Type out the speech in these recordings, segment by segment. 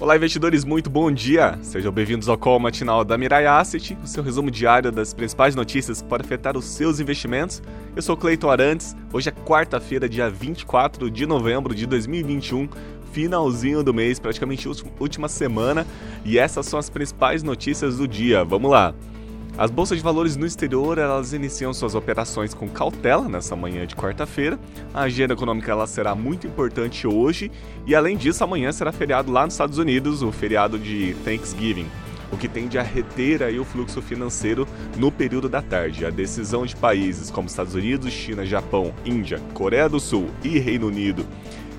Olá, investidores, muito bom dia! Sejam bem-vindos ao call matinal da Mirai Asset, o seu resumo diário das principais notícias podem afetar os seus investimentos. Eu sou Cleiton Arantes, hoje é quarta-feira, dia 24 de novembro de 2021, finalzinho do mês, praticamente última semana, e essas são as principais notícias do dia. Vamos lá! As bolsas de valores no exterior elas iniciam suas operações com cautela nessa manhã de quarta-feira. A agenda econômica ela será muito importante hoje e além disso amanhã será feriado lá nos Estados Unidos, o feriado de Thanksgiving, o que tende a reter aí o fluxo financeiro no período da tarde. A decisão de países como Estados Unidos, China, Japão, Índia, Coreia do Sul e Reino Unido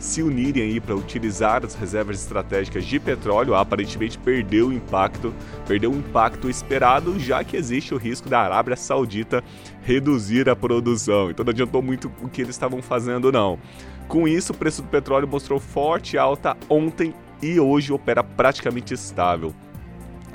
se unirem aí para utilizar as reservas estratégicas de petróleo, aparentemente perdeu o impacto, perdeu o impacto esperado, já que existe o risco da Arábia Saudita reduzir a produção. Então não adiantou muito o que eles estavam fazendo não. Com isso, o preço do petróleo mostrou forte alta ontem e hoje opera praticamente estável.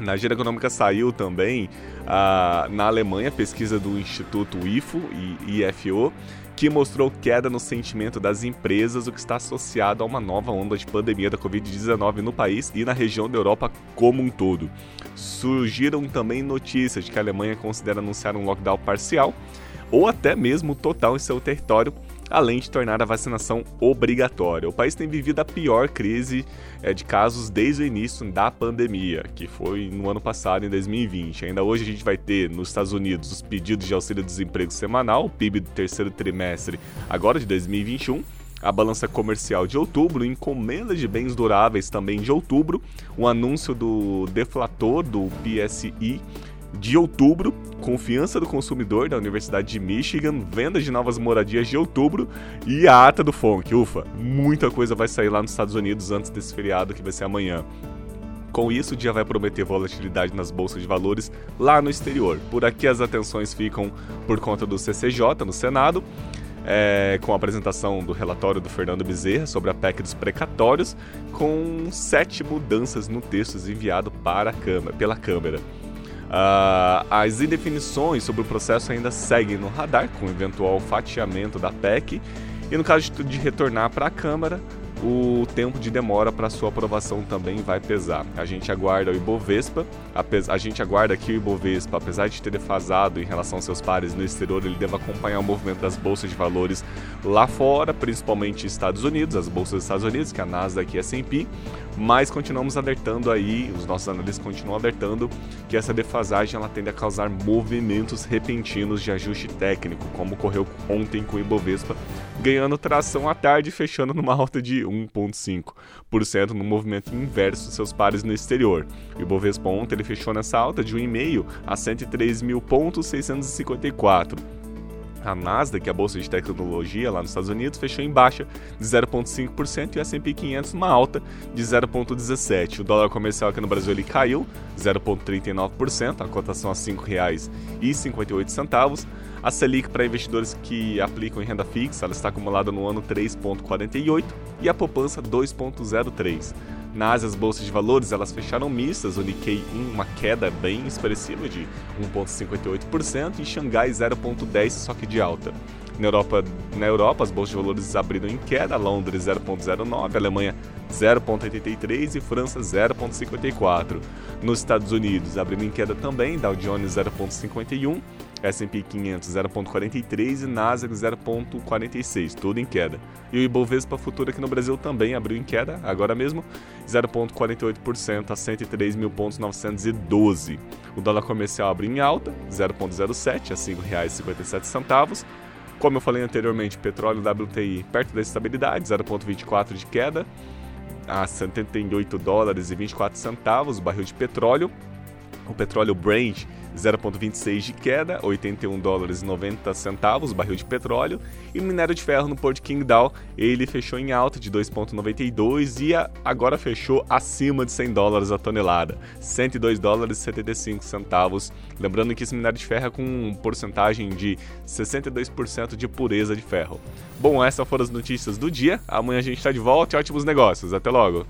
Na agenda econômica saiu também ah, na Alemanha pesquisa do Instituto IFO e IFO que mostrou queda no sentimento das empresas, o que está associado a uma nova onda de pandemia da Covid-19 no país e na região da Europa como um todo. Surgiram também notícias de que a Alemanha considera anunciar um lockdown parcial ou até mesmo total em seu território além de tornar a vacinação obrigatória. O país tem vivido a pior crise é, de casos desde o início da pandemia, que foi no ano passado, em 2020. Ainda hoje a gente vai ter nos Estados Unidos os pedidos de auxílio-desemprego semanal, o PIB do terceiro trimestre agora de 2021 a balança comercial de outubro, encomenda de bens duráveis também de outubro, o anúncio do deflator do PSI de outubro, confiança do consumidor da Universidade de Michigan, vendas de novas moradias de outubro e a ata do FONC. Ufa, muita coisa vai sair lá nos Estados Unidos antes desse feriado que vai ser amanhã. Com isso, o dia vai prometer volatilidade nas bolsas de valores lá no exterior. Por aqui, as atenções ficam por conta do CCJ no Senado, é, com a apresentação do relatório do Fernando Bezerra sobre a PEC dos precatórios, com sete mudanças no texto enviado para Câmara, pela Câmara. Uh, as indefinições sobre o processo ainda seguem no radar, com eventual fatiamento da PEC, e no caso de retornar para a Câmara, o tempo de demora para sua aprovação também vai pesar. A gente aguarda o Ibovespa, a gente aguarda que o Ibovespa, apesar de ter defasado em relação aos seus pares no exterior, ele deva acompanhar o movimento das bolsas de valores lá fora, principalmente Estados Unidos, as bolsas dos Estados Unidos, que é a Nasdaq e a S&P, mas continuamos alertando aí, os nossos analistas continuam alertando que essa defasagem ela tende a causar movimentos repentinos de ajuste técnico, como ocorreu ontem com o Ibovespa, ganhando tração à tarde fechando numa alta de 1,5% no movimento inverso de seus pares no exterior. O Ibovespa ontem ele fechou nessa alta de 1,5 a 103.654. A Nasdaq, é a bolsa de tecnologia lá nos Estados Unidos, fechou em baixa de 0,5% e o S&P 500 uma alta de 0,17%. O dólar comercial aqui no Brasil ele caiu 0,39%, a cotação a R$ 5,58. A Selic para investidores que aplicam em renda fixa, ela está acumulada no ano 3,48 e a poupança 2,03. Na Ásia, as bolsas de valores elas fecharam mistas, o Nikkei uma queda bem expressiva de 1,58% e Xangai 0,10% só que de alta. Na Europa, na Europa, as bolsas de valores abriram em queda, Londres 0,09, Alemanha 0,83 e França 0,54. Nos Estados Unidos, abrindo em queda também, Dow Jones 0,51 S&P 500 0.43 e Nasdaq 0.46, tudo em queda. E o Ibovespa futuro aqui no Brasil também abriu em queda, agora mesmo 0.48% a 103.912. O dólar comercial abriu em alta, 0.07 a R$ 5,57. Como eu falei anteriormente, petróleo WTI perto da estabilidade, 0.24 de queda a 78 dólares e 24 centavos o barril de petróleo. O petróleo Brent 0,26 de queda, 81 dólares e 90 centavos, barril de petróleo. E o minério de ferro no Port Kingdown, ele fechou em alta de 2,92 e agora fechou acima de 100 dólares a tonelada, 102 dólares e 75 centavos. Lembrando que esse minério de ferro é com porcentagem de 62% de pureza de ferro. Bom, essas foram as notícias do dia. Amanhã a gente está de volta e ótimos negócios. Até logo!